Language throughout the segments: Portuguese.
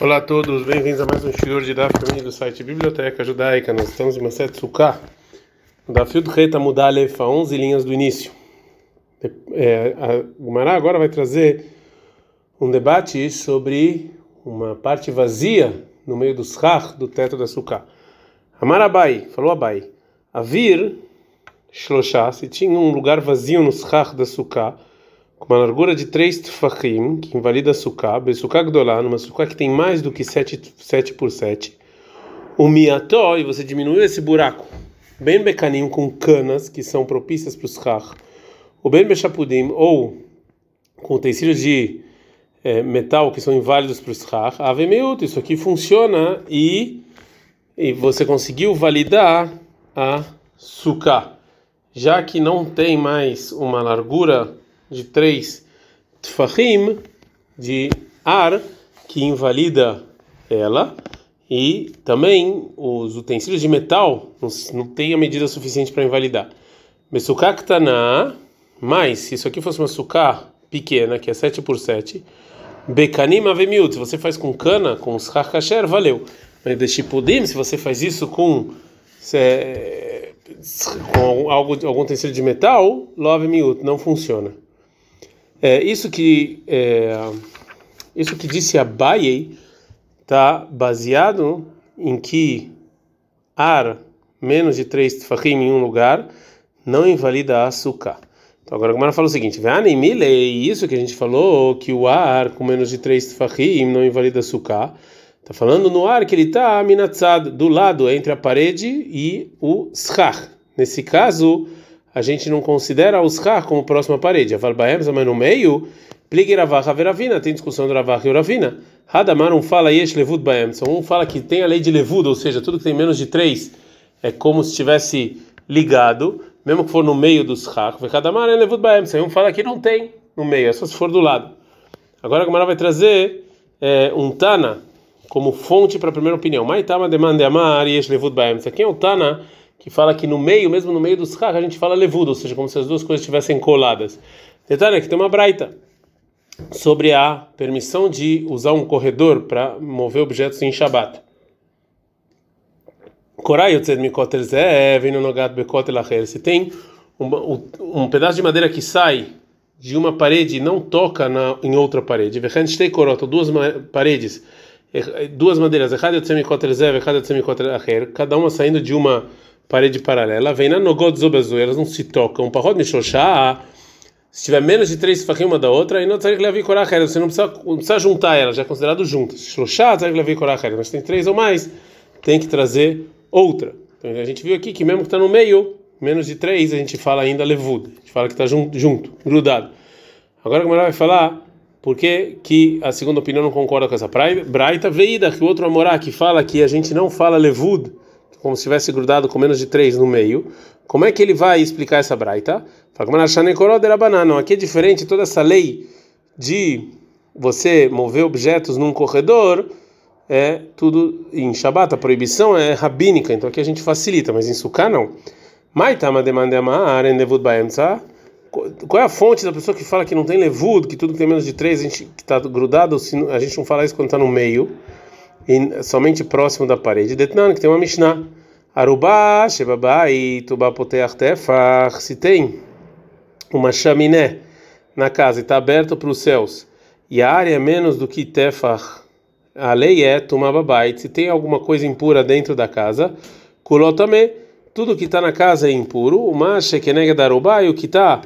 Olá a todos, bem-vindos a mais um shiur de Daf Yomi do site Biblioteca Judaica. Nós estamos em Maset Sukkah, da Fio do Reta Mudalef, a 11 linhas do início. É, a Gumará agora vai trazer um debate sobre uma parte vazia no meio do schach, do teto da Sukkah. Amarabai, falou Abai, Avir Shloshá, se tinha um lugar vazio no schach da Sukkah, uma largura de 3 tfachim, que invalida a sukkah, besukah gdolá, numa sukkah que tem mais do que 7, 7 por 7, o miató, e você diminuiu esse buraco, bem becaninho, com canas, que são propícias para os schach, o bem bechapudim, ou com utensílios de é, metal que são inválidos para os schach, avemeut, isso aqui funciona e, e você conseguiu validar a sukkah. Já que não tem mais uma largura de três tfahim de ar que invalida ela e também os utensílios de metal não, tem a medida suficiente para invalidar. Mesuká ktaná, mas se isso aqui fosse uma suká pequena, que é 7 por 7, bekanim avemiut, se você faz com cana, com os kasher, valeu. Mas de shipudim, se você faz isso com se, com algo, algum utensílio de metal, love miut, não funciona. É, isso que é, isso que disse Abaye está baseado em que ar menos de 3 tfachim em um lugar não invalida açúcar. Então agora a Gemara fala o seguinte: isso que a gente falou que o ar com menos de 3 tfachim não invalida açúcar. Está falando no ar que ele está minatzad do lado entre a parede e o schach. Nesse caso a gente não considera os Schach como próxima parede. A Valbaem, mas no meio, Plig Veravina, tem discussão do Ravach e Ravina. Hadamar um fala Yesh Levud Baem, um fala que tem a lei de Levud, ou seja, tudo que tem menos de três é como se estivesse ligado, mesmo que for no meio dos Schach. Hadamar é Levud Baem, um fala que não tem no meio, é só se for do lado. Agora a Gamara vai trazer é, um Tana como fonte para a primeira opinião. Maitama demande amar Yesh Levud Baem. Isso aqui é o Tana que fala que no meio, mesmo no meio dos schach, a gente fala levudo, ou seja, como se as duas coisas estivessem coladas. Detalhe que tem uma braita sobre a permissão de usar um corredor para mover objetos em Shabbat. Se tem um, um pedaço de madeira que sai de uma parede e não toca na, em outra parede, duas paredes, eh, duas madeiras, cada uma saindo de uma paralela, vem na Nogod elas não se tocam. Parrod Mishoshá, se tiver menos de três fachim uma da outra, aí não que levar corachera, você não precisa, não precisa juntar elas, já é considerado juntas. Shoshá, tem que levar corachera, mas tem três ou mais, tem que trazer outra. Então a gente viu aqui que mesmo que está no meio, menos de três, a gente fala ainda levud, a gente fala que está junto, junto, grudado. Agora ela vai falar por que, que a segunda opinião não concorda com essa braita, veida, que o outro amorá que fala que a gente não fala levud, como se tivesse grudado com menos de três no meio. Como é que ele vai explicar essa braita? Não, aqui é diferente toda essa lei de você mover objetos num corredor é tudo em Shabat, a proibição é rabínica, então aqui a gente facilita, mas em Sukkah não. Qual é a fonte da pessoa que fala que não tem levud, que tudo que tem menos de três a gente está grudado, a gente não fala isso quando está no meio? Somente próximo da parede. Detnan, que tem uma Mishnah. Arubá, Shebabai, Tubá Poteach Tefach. Se tem uma chaminé na casa e está aberto para os céus, e a área é menos do que Tefach, a lei é Tumababait. Se tem alguma coisa impura dentro da casa, Kulotame, tudo que está na casa é impuro. O Mashe Kenega Darubá e o que está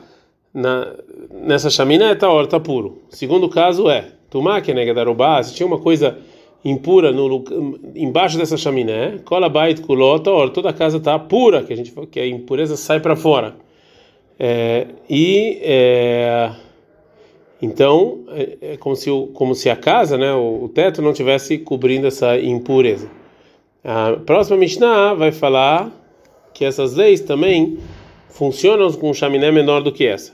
nessa chaminé está tá puro. O segundo caso é Tumá Kenega Darubá, se tinha uma coisa impura no embaixo dessa chaminé, cola bait kulota, toda a casa está pura, que a gente que a impureza sai para fora. É, e é, então é, é, como se o, como se a casa, né, o, o, teto não tivesse cobrindo essa impureza. A próxima Mishnah vai falar que essas leis também funcionam com um chaminé menor do que essa.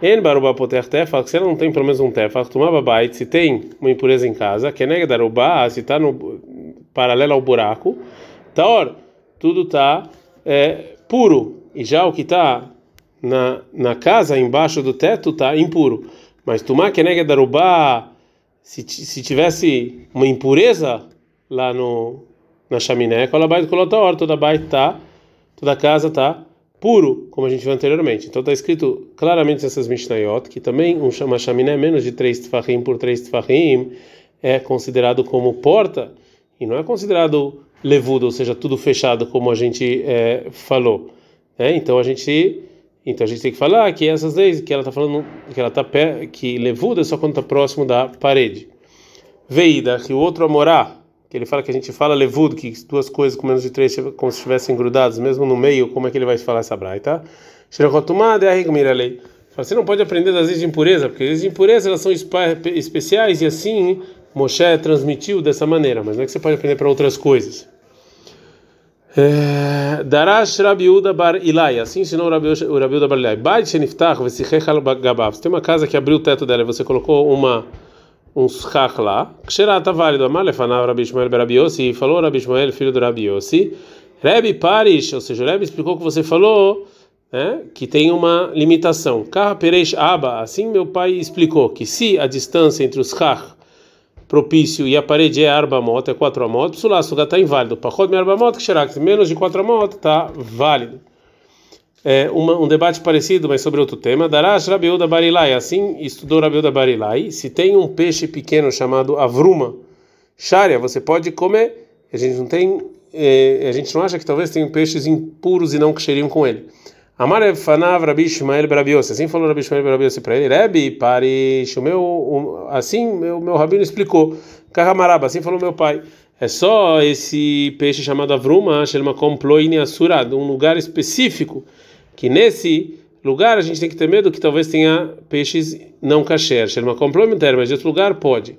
En baruba poter tefach, se ela não tem pelo menos um tefach, tomava bait, se tem uma impureza em casa, que é nega daruba, se está no paralelo ao buraco, taor, tudo está é, puro, e já o que está na, na casa, embaixo do teto, está impuro. Mas tomar que nega daruba, se, se tivesse uma impureza lá no na chaminé, toda bait tá, toda casa tá puro, como a gente viu anteriormente. Então está escrito claramente nessas Mishnayot que também uma chaminé menos de 3 tfahim por 3 tfahim é considerado como porta e não é considerado levudo, ou seja, tudo fechado, como a gente é, falou. É, então a gente então a gente tem que falar que essas leis que ela está falando que ela tá que levuda é só quando está próximo da parede. Veida que o outro amorá que ele fala que a gente fala levudo que duas coisas com menos de três como se estivessem grudadas mesmo no meio como é que ele vai falar essa braita? Shirakotumad lei. Você não pode aprender das leis de impureza porque as leis de impureza elas são especiais e assim Moshe transmitiu dessa maneira, mas não é que você pode aprender para outras coisas. É, Darash Rabiuda Bar Ilai, assim ensinou o Rabiuda Bar Ilai. Bait Sheniftach Vesichechal Gabav. Você tem uma casa que abriu o teto dela e você colocou uma um schach lá. Tá válido. Amar lefanav Rabi Ishmael Berabiosi. Falou Rabi Ishmael, filho do Rabiosi. Rebi Parish, ou seja, Rebi explicou que você falou né, que tem uma limitação. Kah Pereish Aba. Assim meu pai explicou que se a distância entre os schach propício e a parede é arbamot, é 4 amot, psulá, suga está inválido. Pachot me arbamot, que menos de 4 amot está válido. É uma, um debate parecido, mas sobre outro tema. Darash Rabiuda Barilai, assim estudou Rabiuda Barilai. Se tem um peixe pequeno chamado avruma, sharia, você pode comer. A gente não tem, é, a gente não acha que talvez tenham peixes impuros e não que cheiriam com ele. Amar Fanav Rabi Ishmael Berabiose. Assim falou Rabi Ishmael Berabiose para ele. Rebi, Parish, o meu, assim meu, meu rabino explicou. Kahamaraba, assim falou meu pai. É só esse peixe chamado Avruma, Shelma Komploine Asurad, um lugar específico, que nesse lugar a gente tem que ter medo que talvez tenha peixes não kasher. Shelma Komploine mas de outro lugar pode.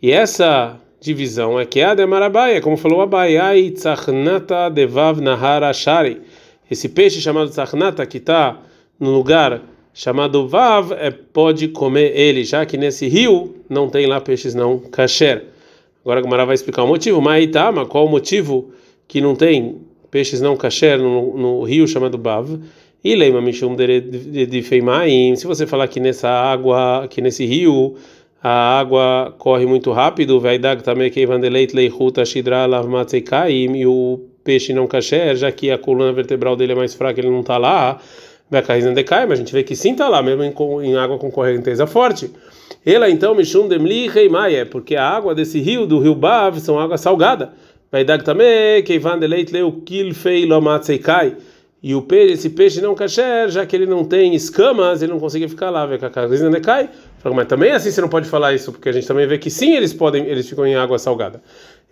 E essa divisão é que é a de Marabai, como falou Abai, Ai Tzachnata Devav Nahara Shari esse peixe chamado Tzarnata, que está no lugar chamado Vav, é, pode comer ele, já que nesse rio não tem lá peixes não kasher. Agora a Gamara vai explicar o motivo. Mas mas qual o motivo que não tem peixes não kasher no, no rio chamado Vav? E leima mishum de feimaim. Se você falar que nessa água, que nesse rio a água corre muito rápido, vai também que vandeleit leihuta shidra lavmatzeikaim e o peixe não kasher, já que a coluna vertebral dele é mais fraca, ele não está lá, não decai, mas a gente vê que sim está lá, mesmo em, em, água com correnteza forte. Ela então, Mishum Demli Reimaia, porque a água desse rio, do rio Bav, são água salgada. Vai dar também, que Ivan Deleit Leu Kilfei Lomatseikai. E o peixe, esse peixe não kasher, já que ele não tem escamas, ele não consegue ficar lá, decai. Mas também assim você não pode falar isso, porque a gente também vê que sim, eles podem, eles ficam em água salgada.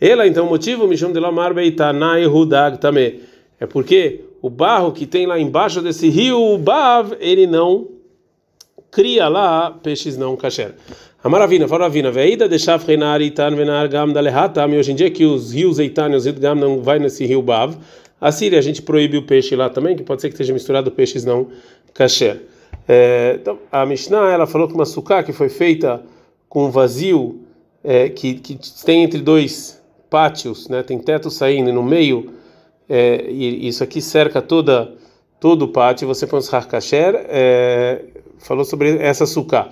Ela, então, o motivo, Mishum de Lamar Beitanai Hudag também. É porque o barro que tem lá embaixo desse rio, o Bav, ele não cria lá peixes não kasher. A maravilha, a maravilha, veida deixar reinar itan venar gam da lehatam, e hoje em dia que os rios eitan e os gam não vai nesse rio Bav, a Síria a gente proíbe o peixe lá também, que pode ser que esteja misturado peixes não kasher. É, então, a Mishnah, ela falou que uma sucá que foi feita com vazio, é, que, que tem entre dois pátios, né? Tem teto saindo e no meio é, e isso aqui cerca toda todo o pátio. Você põe os harkasher, é, falou sobre essa suká.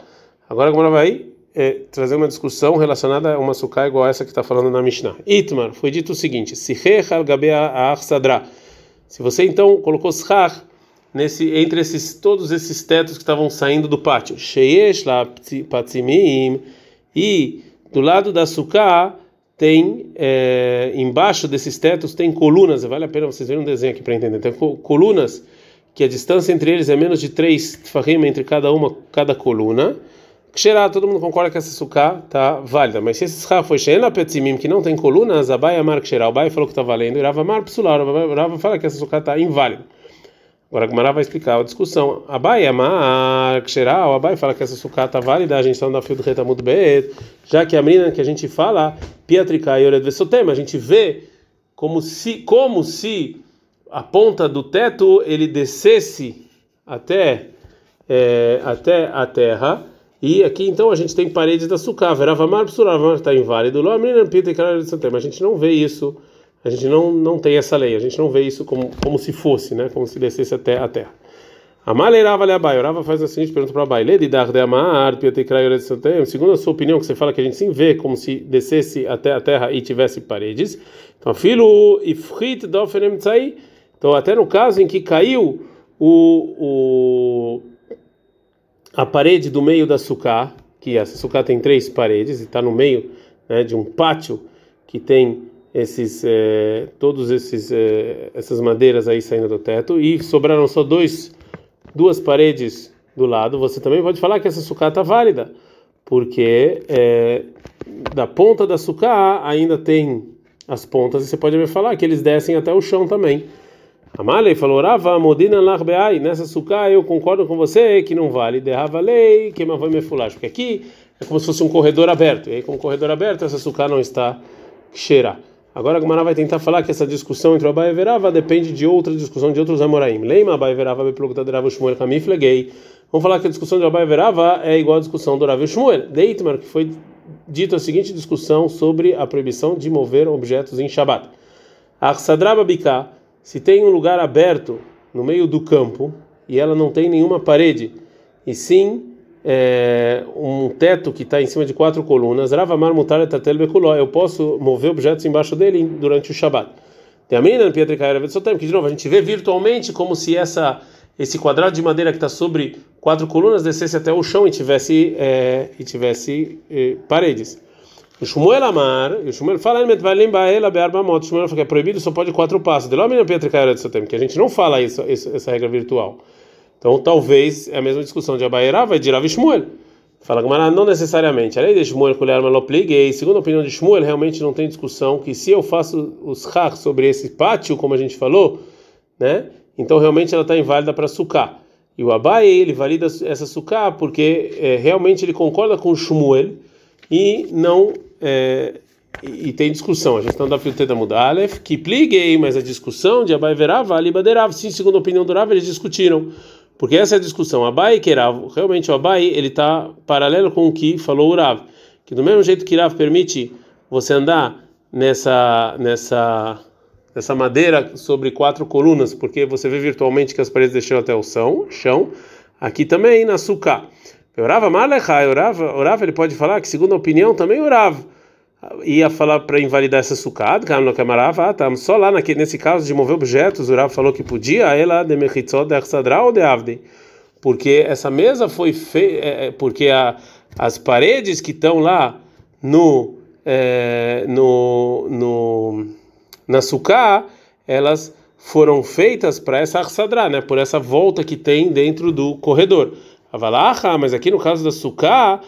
Agora como vai é, trazer uma discussão relacionada a uma suká igual a essa que está falando na Mishnah. Itmar, foi dito o seguinte: se Se você então colocou shar nesse entre esses todos esses tetos que estavam saindo do pátio, sheyesh la patzimim e do lado da suká tem é, embaixo desses tetos tem colunas, vale a pena vocês verem um desenho aqui para entender. Tem colunas que a distância entre eles é menos de 3 tfahim entre cada uma, cada coluna. Xerá, todo mundo concorda que essa suká tá válida, mas se esse suká foi sheena petzimim, que não tem colunas, a Baia Mar Xerá, o Baia falou que tá valendo, e Rava Mar Psular, o Rava fala que essa suká tá inválida. Agora a Gemara vai explicar a discussão. Abai amar ksheral, Abai fala que essa sucata válida, a gente está no fio do retamud bet, já que a menina que a gente fala, piatrica e oredvesotema, a gente vê como se, como se a ponta do teto ele descesse até é, até a terra. E aqui então a gente tem paredes da sucá, veravamar psuravamar está inválido, a e oredvesotema, a gente não vê isso a gente não, não tem essa lei, a gente não vê isso como, como se fosse, né? como se descesse até a terra. Amalei Rava le Abai. Rava faz a seguinte pergunta para Abai. Ledi dar de amar, segundo a sua opinião, que você fala que a gente sim vê como se descesse até a terra e tivesse paredes. Então, filo ifrit dofenem tzai. Então, até no caso em que caiu o, o a parede do meio da sucá, que essa sucá tem três paredes e está no meio né, de um pátio que tem esses eh, todos esses eh, essas madeiras aí saindo do teto e sobraram só dois duas paredes do lado. Você também pode falar que essa sucata está válida porque eh, da ponta da sucá ainda tem as pontas e você pode falar que eles descem até o chão também Amalei falou Rava modina larbeai nessa sucá eu concordo com você que não vale derrava lei que mas vai me fular porque aqui é como se fosse um corredor aberto e aí com o corredor aberto essa sucá não está cheira Agora a Gumara vai tentar falar que essa discussão entre o Abai e Verava depende de outra discussão de outros Amoraim. Leima Abai e Verava beplugta Rav Shmuel Kamiflegei. Vamos falar que a discussão de Abai e Verava é igual à discussão do Rav Shmuel. Deitmar, que foi dito a seguinte discussão sobre a proibição de mover objetos em Shabbat. Arsadraba Biká, se tem um lugar aberto no meio do campo e ela não tem nenhuma parede, e sim é, um teto que está em cima de quatro colunas, Ravamar mutar etatel bekuló, eu posso mover objetos embaixo dele durante o Shabat. Tem a menina Pietra que de novo a gente vê virtualmente como se essa esse quadrado de madeira que está sobre quatro colunas descesse até o chão e tivesse é, e tivesse é, paredes. O Shmuel Amar, o Shmuel fala em Metvalim Baela Bearbamot, o Shmuel fala que é proibido, só pode quatro passos. De lá menina Pietra que a gente não fala isso, essa regra virtual. Então, talvez é a mesma discussão de Abaerá vai de Rav Shmuel. Fala Gamara, não necessariamente. A lei de Shmuel colher e segundo a opinião de Shmuel, realmente não tem discussão que se eu faço os har sobre esse pátio, como a gente falou, né? Então realmente ela está inválida para sucar. E o Abai, ele valida essa sucar porque é, realmente ele concorda com Shmuel e não é, e, tem discussão. A está da filtreta Mudalef, que pliguei, mas a discussão de Abai verá vale baderav. Sim, segundo a opinião do Rav, eles discutiram. Porque essa é a discussão. Abai e Rav, realmente o Abai ele está paralelo com o que falou o Rav, que do mesmo jeito que Rav permite você andar nessa nessa nessa madeira sobre quatro colunas, porque você vê virtualmente que as paredes deixam até o chão, chão. Aqui também na suká. Orava Malechai, orava, orava ele pode falar que segundo a opinião também orava. Ia falar para invalidar essa sucada, ah, tá, só lá naquele, nesse caso de mover objetos, o Rav falou que podia, ela de mechitzot de ou de avde, porque essa mesa foi feita, é, é, porque a, as paredes que estão lá no, é, no, no na sucá, elas foram feitas para essa arsadra, né, por essa volta que tem dentro do corredor. Avalacha, mas aqui no caso da sucá,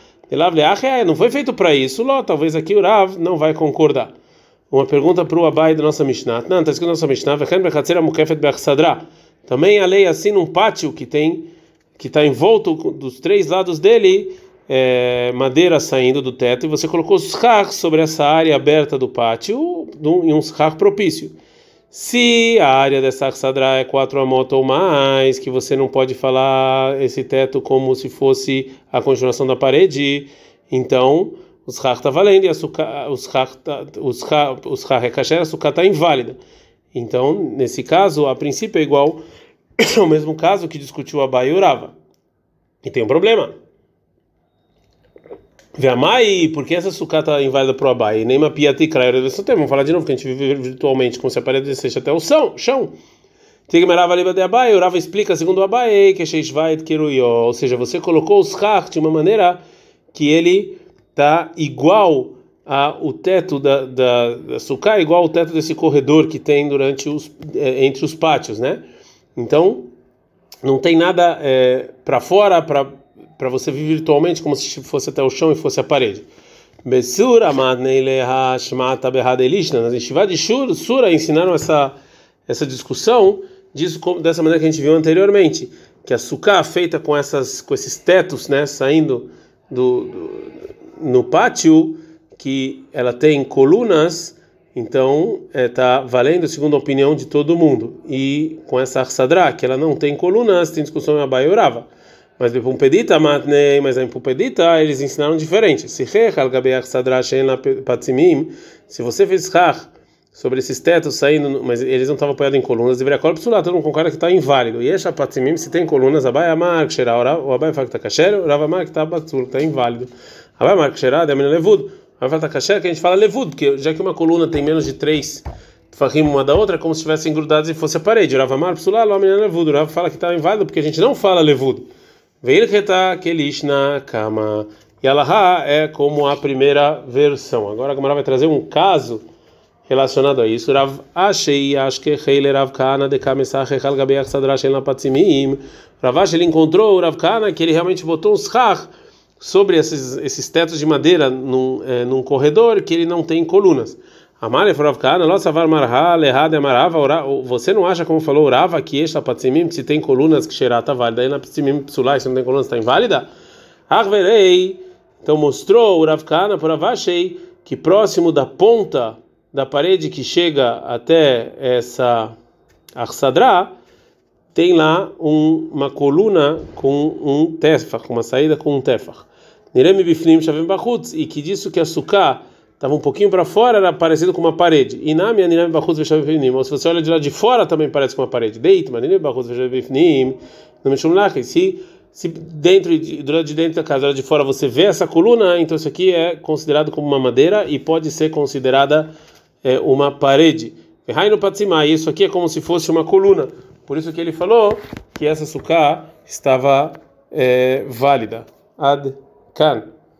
não foi feito para isso, Ló, talvez aqui o Rav não vai concordar. Uma pergunta para o Abai da nossa Mishnah. Não, está escrito nossa Mishnah, também a lei assim num pátio que tem que está envolto dos três lados dele é, madeira saindo do teto e você colocou os sobre essa área aberta do pátio em um schach propício. Se a área dessa Aksadra é quatro amot ou mais, que você não pode falar esse teto como se fosse a continuação da parede, então os Rach está valendo e os Rach é kasher, a sukkah está inválida. Então, nesse caso, a princípio é igual ao mesmo caso que discutiu Abai e Urava. E tem um problema. Veamai, porque essa sucata tá inválida para o Abai, nem uma piati kraira desse tempo. Vamos falar de novo, que a gente vive virtualmente como se a parede descesse até o chão. chão. Tigmerava liba de Abai, o Rava explica, segundo o Abai, que Sheishvait Kiruyo, ou seja, você colocou os kach de uma maneira que ele está igual ao teto da, da, da igual ao teto desse corredor que tem durante os, é, entre os pátios, né? Então, não tem nada é, para fora, para para você vir virtualmente como se fosse até o chão e fosse a parede. Besura Nas Yeshiva de Sura ensinaram essa, essa discussão disso dessa maneira que a gente viu anteriormente, que a sucá feita com essas com esses tetos, né, saindo do, do no pátio, que ela tem colunas, então está é, valendo segundo a opinião de todo mundo. E com essa arsadra, que ela não tem colunas, tem discussão em Abai Urava. Mas de Pumpedita, Matnei, mas em Pumpedita eles ensinaram diferente. Se você fez char sobre esses tetos saindo, mas eles não estavam apoiados em colunas, deveria corpo lá, todo mundo concorda que está inválido. E essa patimim, se tem colunas, abai amar que o abai fala que está kasher, o rava amar que está batzul, está inválido. Abai amar que xerá, demina levudo. Abai fala que kasher, que a gente fala levudo, porque já que uma coluna tem menos de três farrim uma da outra, é como se estivessem grudados e fosse a parede. Rava amar psulá, lo amina levudo. Rava fala que está inválido, porque a gente não fala levudo. Veio que está kelish na cama. E Alaha é como a primeira versão. Agora a Gamara vai trazer um caso relacionado a isso. Rav Ashei Ashke Heiler Rav Kana de Kamesach Echal Gabeach Sadrash El Napatzimim. Rav Ashei ele encontrou o Rav Kana que ele realmente botou uns char sobre esses, esses tetos de madeira num, é, num corredor que ele não tem colunas. Amale Rav Kana, nossa var marha lehad amarava. Você não acha como falou Rava que esta patzimim se tem colunas que xerata válida e na patzimim psulai se não tem colunas está inválida? Arverei. Então mostrou o Rav Kana para Rav Ashei que próximo da ponta da parede que chega até essa Arsadra, tem lá um, uma coluna com um tefach, uma saída com um tefach. Niremi bifnim shavim bachutz, e que disso que a suká estava um pouquinho para fora, era parecido com uma parede. Na minha niremi bachutz veshavim bifnim, ou se você olha de lá de fora também parece com uma parede. Deit, mas niremi bachutz veshavim bifnim, não me chumlach, se se dentro do lado de dentro da casa, do lado de fora você vê essa coluna, então isso aqui é considerado como uma madeira e pode ser considerada é, uma parede. Raino Patzimá, isso aqui é como se fosse uma coluna. Por isso que ele falou que essa suká estava é, válida. Ad kan.